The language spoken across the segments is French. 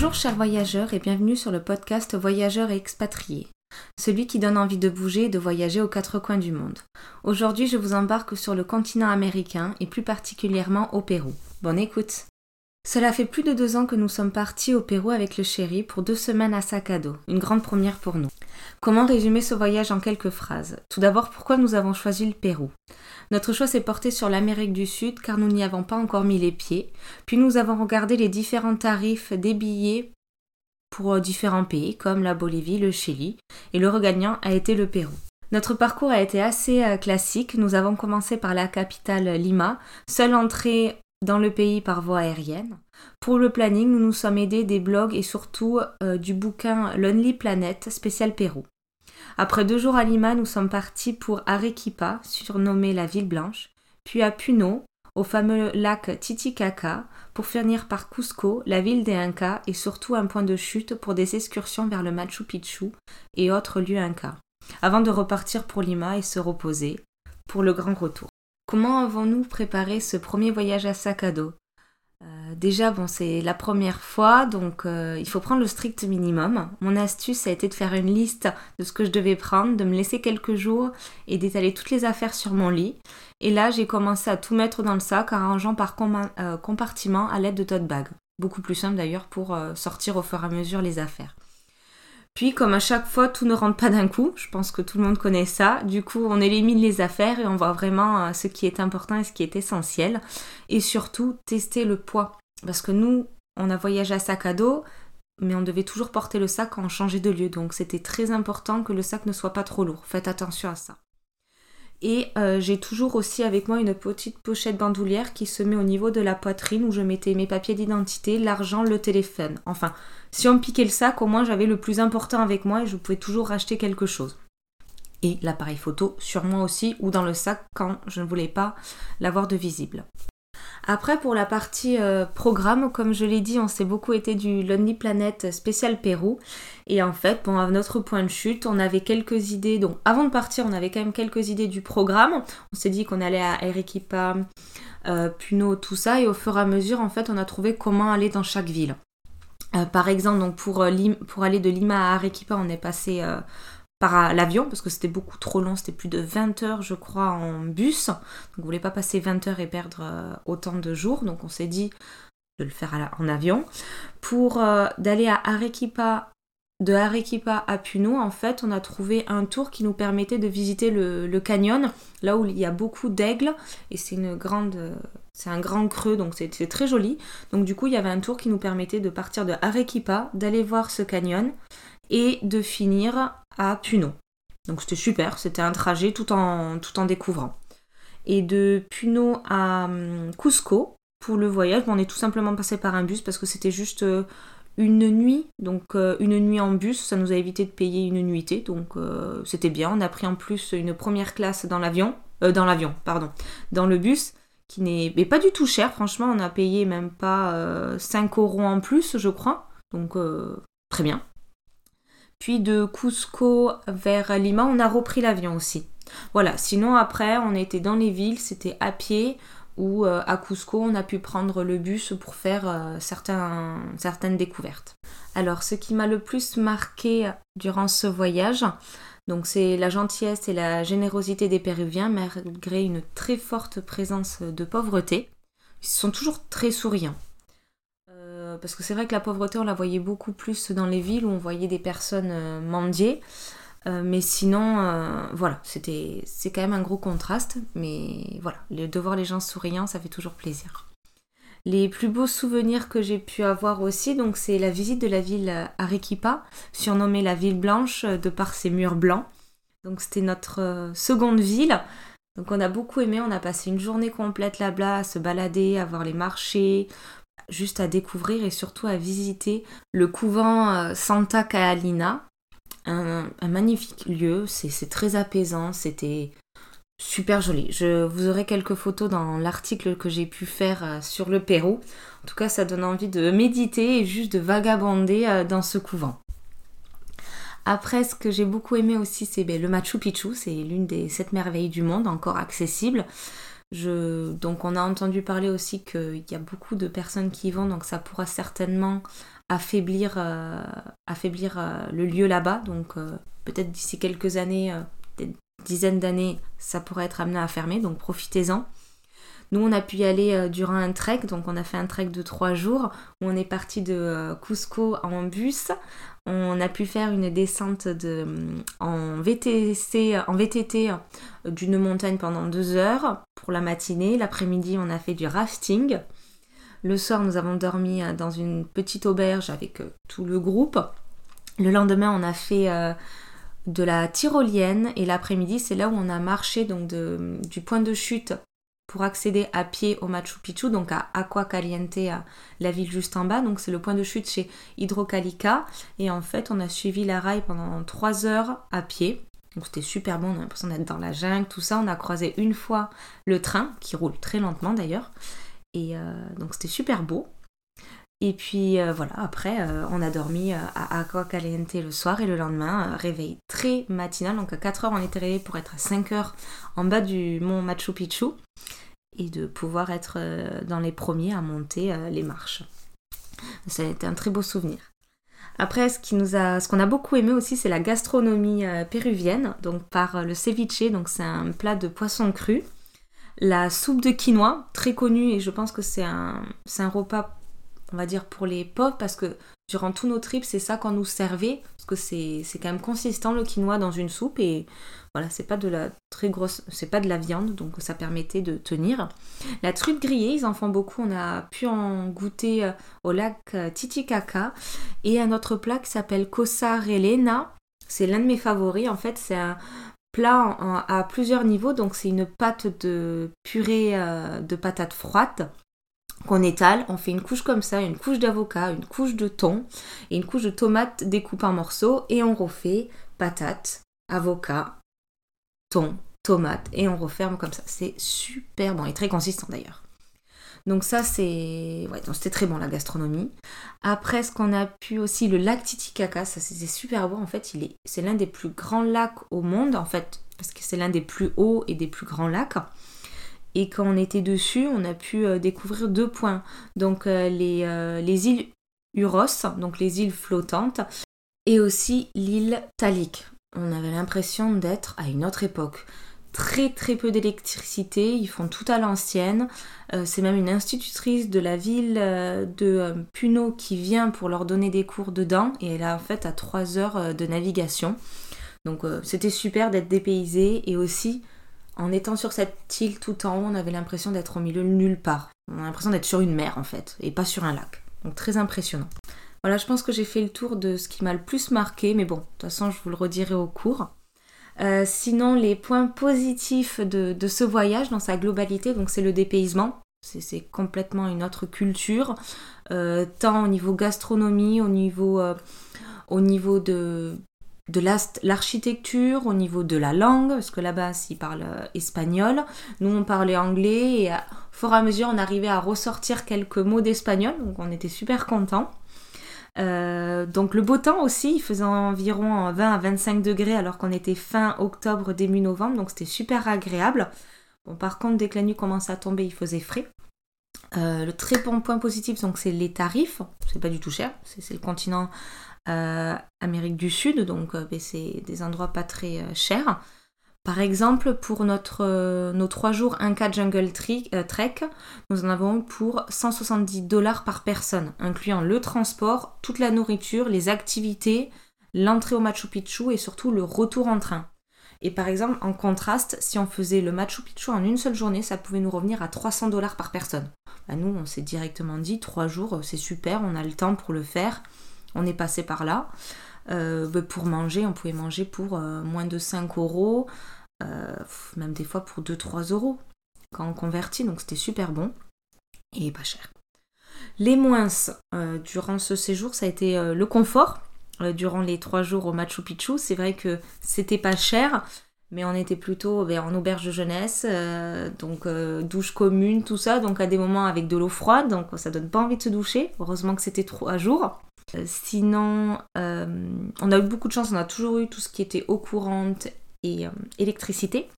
Bonjour chers voyageurs et bienvenue sur le podcast Voyageurs et expatriés, celui qui donne envie de bouger et de voyager aux quatre coins du monde. Aujourd'hui je vous embarque sur le continent américain et plus particulièrement au Pérou. Bonne écoute Cela fait plus de deux ans que nous sommes partis au Pérou avec le chéri pour deux semaines à sac à dos, une grande première pour nous. Comment résumer ce voyage en quelques phrases? Tout d'abord pourquoi nous avons choisi le Pérou? Notre choix s'est porté sur l'Amérique du Sud car nous n'y avons pas encore mis les pieds. Puis nous avons regardé les différents tarifs des billets pour euh, différents pays comme la Bolivie, le Chili, et le regagnant a été le Pérou. Notre parcours a été assez euh, classique. Nous avons commencé par la capitale Lima, seule entrée dans le pays par voie aérienne. Pour le planning, nous nous sommes aidés des blogs et surtout euh, du bouquin Lonely Planet spécial Pérou. Après deux jours à Lima, nous sommes partis pour Arequipa, surnommée la ville blanche, puis à Puno, au fameux lac Titicaca, pour finir par Cusco, la ville des Incas et surtout un point de chute pour des excursions vers le Machu Picchu et autres lieux Incas, avant de repartir pour Lima et se reposer pour le grand retour. Comment avons-nous préparé ce premier voyage à sac à dos? Euh, déjà, bon, c'est la première fois, donc euh, il faut prendre le strict minimum. Mon astuce a été de faire une liste de ce que je devais prendre, de me laisser quelques jours et d'étaler toutes les affaires sur mon lit. Et là, j'ai commencé à tout mettre dans le sac, arrangeant par euh, compartiment à l'aide de tote bag. Beaucoup plus simple d'ailleurs pour sortir au fur et à mesure les affaires. Puis, comme à chaque fois, tout ne rentre pas d'un coup. Je pense que tout le monde connaît ça. Du coup, on élimine les affaires et on voit vraiment euh, ce qui est important et ce qui est essentiel. Et surtout, tester le poids. Parce que nous, on a voyagé à sac à dos, mais on devait toujours porter le sac quand on changeait de lieu. Donc, c'était très important que le sac ne soit pas trop lourd. Faites attention à ça. Et euh, j'ai toujours aussi avec moi une petite pochette bandoulière qui se met au niveau de la poitrine où je mettais mes papiers d'identité, l'argent, le téléphone. Enfin, si on me piquait le sac, au moins j'avais le plus important avec moi et je pouvais toujours racheter quelque chose. Et l'appareil photo sur moi aussi ou dans le sac quand je ne voulais pas l'avoir de visible. Après, pour la partie euh, programme, comme je l'ai dit, on s'est beaucoup été du Lonely Planet spécial Pérou. Et en fait, bon, à notre point de chute, on avait quelques idées. Donc, avant de partir, on avait quand même quelques idées du programme. On s'est dit qu'on allait à Arequipa, euh, Puno, tout ça. Et au fur et à mesure, en fait, on a trouvé comment aller dans chaque ville. Euh, par exemple, pour aller de Lima à Arequipa, on est passé par l'avion parce que c'était beaucoup trop long, c'était plus de 20 heures je crois en bus. Donc on voulait pas passer 20 heures et perdre euh, autant de jours, donc on s'est dit de le faire en avion. Pour euh, d'aller à Arequipa, de Arequipa à Puno, en fait, on a trouvé un tour qui nous permettait de visiter le, canyon, là où il y a beaucoup d'aigles et c'est une grande c'est un grand creux, donc c'est très joli. Donc du coup, il y avait un tour qui nous permettait de partir de Arequipa, d'aller voir ce canyon et de finir à Puno. Donc c'était super, c'était un trajet tout en, découvrant. Et de Puno à hum, Cusco, pour le voyage, on est tout simplement passé par un bus parce que c'était juste euh, une nuit. Donc euh, une nuit en bus, ça nous a évité de payer une nuitée. Donc euh, c'était bien. On a pris en plus une première classe dans l'avion. dans l'avion, pardon. Dans le bus, qui n'est pas du tout cher. Franchement, on a payé même pas 5 euros en plus, je crois. Donc très bien. Puis de Cusco vers Lima, on a repris l'avion aussi. Voilà, sinon après, on était dans les villes, c'était à pied ou euh, à Cusco, on a pu prendre le bus pour faire euh, certaines découvertes. Alors, ce qui m'a le plus marqué durant ce voyage, donc c'est la gentillesse et la générosité des Péruviens malgré une très forte présence de pauvreté. Ils sont toujours très souriants. Euh, parce que c'est vrai que la pauvreté, on la voyait beaucoup plus dans les villes où on voyait des personnes euh, mendier. Euh, mais sinon, voilà, c'était, c'est quand même un gros contraste. Mais voilà, de voir les gens souriants, ça fait toujours plaisir. Les plus beaux souvenirs que j'ai pu avoir aussi, donc c'est la visite de la ville Arequipa, surnommée la ville blanche de par ses murs blancs. Donc c'était notre seconde ville. Donc on a beaucoup aimé, on a passé une journée complète là-bas à se balader, à voir les marchés, juste à découvrir et surtout à visiter le couvent euh, Santa Catalina. Un, magnifique lieu, c'est très apaisant, c'était super joli. Je vous aurai quelques photos dans l'article que j'ai pu faire euh, sur le Pérou. En tout cas, ça donne envie de méditer et juste de vagabonder euh, dans ce couvent. Après, ce que j'ai beaucoup aimé aussi, c'est ben, le Machu Picchu. C'est l'une des sept merveilles du monde, encore accessible. Donc on a entendu parler aussi qu'il y a beaucoup de personnes qui y vont, donc ça pourra certainement affaiblir, affaiblir le lieu là-bas. Donc peut-être d'ici quelques années, des dizaines d'années, ça pourrait être amené à fermer. Donc profitez-en. Nous, on a pu y aller euh, durant un trek, donc on a fait un trek de trois jours où on est parti de euh, Cusco en bus. On a pu faire une descente de, mm, en, VTC, VTT euh, d'une montagne pendant deux heures pour la matinée. L'après-midi, on a fait du rafting. Le soir, nous avons dormi dans une petite auberge avec tout le groupe. Le lendemain, on a fait de la tyrolienne et l'après-midi, c'est là où on a marché donc du point de chute pour accéder à pied au Machu Picchu, donc à Aqua Caliente, la ville juste en bas. Donc c'est le point de chute chez Hydrocalica. Et en fait, on a suivi la rail pendant 3 heures à pied. Donc c'était super bon, on a l'impression d'être dans la jungle, tout ça. On a croisé une fois le train, qui roule très lentement d'ailleurs. Et euh, donc c'était super beau. Et puis euh, voilà, après, euh, on a dormi à Aqua Caliente le soir et le lendemain, réveil très matinal. Donc à 4h, on était réveillé pour être à 5h en bas du mont Machu Picchu et de pouvoir être euh, dans les premiers à monter euh, les marches. Ça a été un très beau souvenir. Après, ce ce qu'on a beaucoup aimé aussi, c'est la gastronomie euh, péruvienne, donc par le ceviche, donc c'est un plat de poisson cru. La soupe de quinoa, très connue, et je pense que c'est un, c'est un repas, on va dire, pour les pauvres, parce que durant tous nos trips, c'est ça qu'on nous servait, parce que c'est, quand même consistant le quinoa dans une soupe, et voilà, c'est pas de la très grosse, c'est pas de la viande, donc ça permettait de tenir. La truite grillée, ils en font beaucoup. On a pu en goûter euh, au lac euh, Titicaca et un autre plat qui s'appelle Cosa Relena. C'est l'un de mes favoris. En fait, c'est un plat à plusieurs niveaux. Donc c'est une pâte de purée euh, de patates froides qu'on étale, on fait une couche comme ça, une couche d'avocat, une couche de thon et une couche de tomates découpées en morceaux et on refait patates, avocat, thon, tomate et on referme comme ça. C'est super bon et très consistant d'ailleurs. Donc ça c'est ouais, c'était très bon la gastronomie. Après ce qu'on a pu aussi le lac Titicaca, ça c'était super beau en fait, il est c'est l'un des plus grands lacs au monde en fait parce que c'est l'un des plus hauts et des plus grands lacs. Et quand on était dessus, on a pu euh, découvrir deux points. Donc euh, les, euh, les îles Uros, donc les îles flottantes, et aussi l'île Talik on avait l'impression d'être à une autre époque. Très très peu d'électricité, ils font tout à l'ancienne. C'est même une institutrice de la ville de Puno qui vient pour leur donner des cours dedans et elle a en fait à 3 heures de navigation. Donc c'était super d'être dépaysé et aussi en étant sur cette île tout en haut, on avait l'impression d'être au milieu de nulle part. On a l'impression d'être sur une mer en fait et pas sur un lac. Donc très impressionnant. Voilà, je pense que j'ai fait le tour de ce qui m'a le plus marqué, mais bon, de toute façon, je vous le redirai au cours. Euh, sinon, les points positifs de, ce voyage dans sa globalité, donc c'est le dépaysement. C'est complètement une autre culture, euh, tant au niveau gastronomie, au niveau, euh, au niveau de, de l'architecture, au niveau de la langue, parce que là-bas, ils parlent espagnol. Nous, on parlait anglais et au fur et à mesure, on arrivait à ressortir quelques mots d'espagnol, donc on était super contents. Euh, donc le beau temps aussi, il faisait environ 20 à 25 degrés alors qu'on était fin octobre, début novembre, donc c'était super agréable. Bon, par contre, dès que la nuit commençait à tomber, il faisait frais. Euh, le très bon point positif, donc c'est les tarifs. C'est pas du tout cher. C'est le continent euh, Amérique du Sud, donc ben, c'est des endroits pas très chers. Par exemple, pour notre, euh, nos 3 jours 1K Jungle euh, Trek, nous en avons pour 170 dollars par personne, incluant le transport, toute la nourriture, les activités, l'entrée au Machu Picchu et surtout le retour en train. Et par exemple, en contraste, si on faisait le Machu Picchu en une seule journée, ça pouvait nous revenir à 300 dollars par personne. Bah, nous, on s'est directement dit, 3 jours, c'est super, on a le temps pour le faire, on est passé par là. Euh, bah, pour manger, on pouvait manger pour euh, moins de 5 euros, euh, même des fois pour 2-3 euros quand on convertit, donc c'était super bon et pas cher. Les moins durant ce séjour, ça a été le confort. durant les 3 jours au Machu Picchu, c'est vrai que c'était pas cher, mais on était plutôt ben, en auberge de jeunesse, donc douche commune, tout ça, donc à des moments avec de l'eau froide, donc ça donne pas envie de se doucher. Heureusement que c'était 3 jours. Euh, sinon, euh, on a eu beaucoup de chance, on a toujours eu tout ce qui était eau courante et euh, électricité.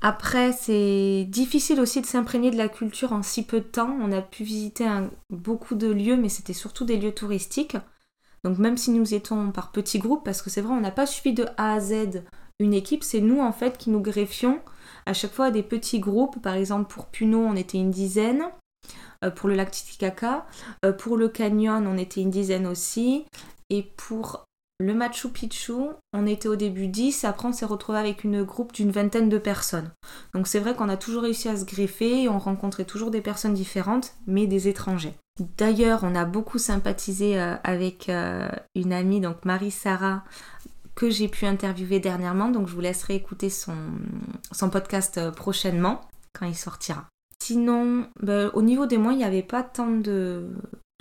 Après, c'est difficile aussi de s'imprégner de la culture en si peu de temps. On a pu visiter beaucoup de lieux, mais c'était surtout des lieux touristiques. Donc même si nous étions par petits groupes, parce que c'est vrai, on n'a pas suivi de A à Z une équipe, c'est nous en fait qui nous greffions à chaque fois des petits groupes. Par exemple, pour Puno, on était une dizaine. Euh, pour le lac Titicaca. Euh, pour le canyon, on était une dizaine aussi. Et pour le Machu Picchu, on était au début 10, après on s'est retrouvé avec une groupe d'une vingtaine de personnes. Donc c'est vrai qu'on a toujours réussi à se greffer et on rencontrait toujours des personnes différentes, mais des étrangers. D'ailleurs, on a beaucoup sympathisé euh, avec une amie, donc Marie-Sara, que j'ai pu interviewer dernièrement, donc je vous laisserai écouter son, son podcast prochainement, quand il sortira. Sinon, ben, au niveau des mois, il n'y avait pas tant de,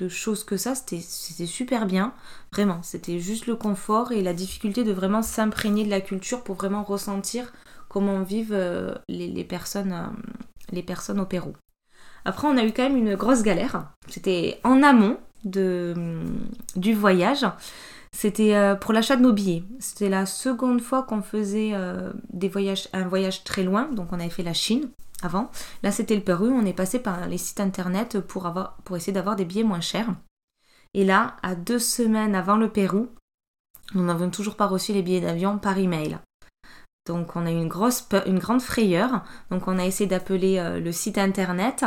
choses que ça. C'était super bien. Vraiment, c'était juste le confort et la difficulté de vraiment s'imprégner de la culture pour vraiment ressentir comment vivent euh, les, personnes, euh, les personnes au Pérou. Après, on a eu quand même une grosse galère. C'était en amont du voyage. C'était euh, pour l'achat de nos billets. C'était la seconde fois qu'on faisait un voyage très loin. Donc, on avait fait la Chine avant. Là, c'était le Pérou. On est passé par les sites internet pour, essayer d'avoir des billets moins chers. Et là, à deux semaines avant le Pérou, nous n'avons toujours pas reçu les billets d'avion par email. Donc on a eu une, grosse, une grande frayeur. Donc on a essayé d'appeler euh, le site internet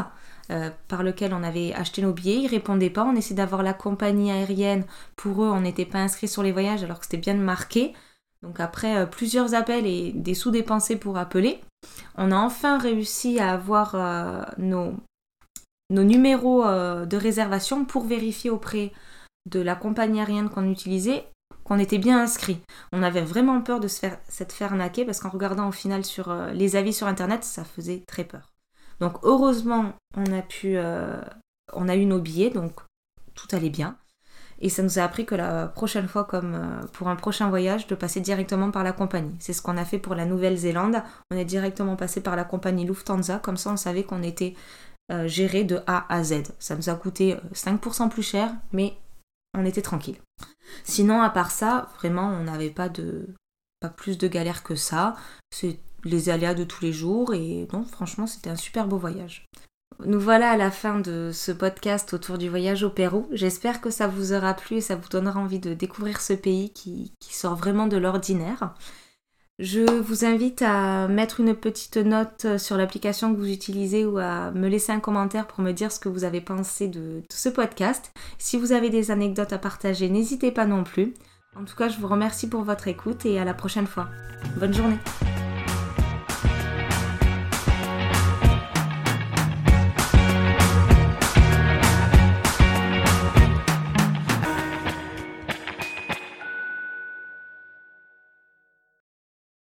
euh, par lequel on avait acheté nos billets. Ils répondaient pas. On essayait d'avoir la compagnie aérienne. Pour eux, on n'était pas inscrit sur les voyages alors que c'était bien marqué. Donc après euh, plusieurs appels et des sous dépensés pour appeler, on a enfin réussi à avoir euh, nos, numéros euh, de réservation pour vérifier auprès de la compagnie aérienne qu'on utilisait qu'on était bien inscrit. On avait vraiment peur de se faire, cette faire arnaquer parce qu'en regardant au final sur les avis sur internet, ça faisait très peur. Donc heureusement, on a pu, on a eu nos billets, donc tout allait bien. Et ça nous a appris que la prochaine fois, comme euh, pour un prochain voyage, de passer directement par la compagnie. C'est ce qu'on a fait pour la Nouvelle-Zélande. On est directement passé par la compagnie Lufthansa. Comme ça, on savait qu'on était euh, géré de A à Z. Ça nous a coûté 5% euh, plus cher, mais on était tranquille. Sinon, à part ça, vraiment, on n'avait pas pas plus de galères que ça. C'est les aléas de tous les jours et donc franchement, c'était un super beau voyage. Nous voilà à la fin de ce podcast autour du voyage au Pérou. J'espère que ça vous aura plu et ça vous donnera envie de découvrir ce pays qui, sort vraiment de l'ordinaire. Je vous invite à mettre une petite note sur l'application que vous utilisez ou à me laisser un commentaire pour me dire ce que vous avez pensé de, ce podcast. Si vous avez des anecdotes à partager, n'hésitez pas non plus. En tout cas, je vous remercie pour votre écoute et à la prochaine fois. Bonne journée.